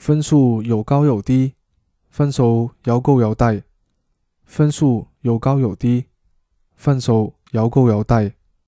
分数有高有低分数有高有低分数有高有低分数有高有低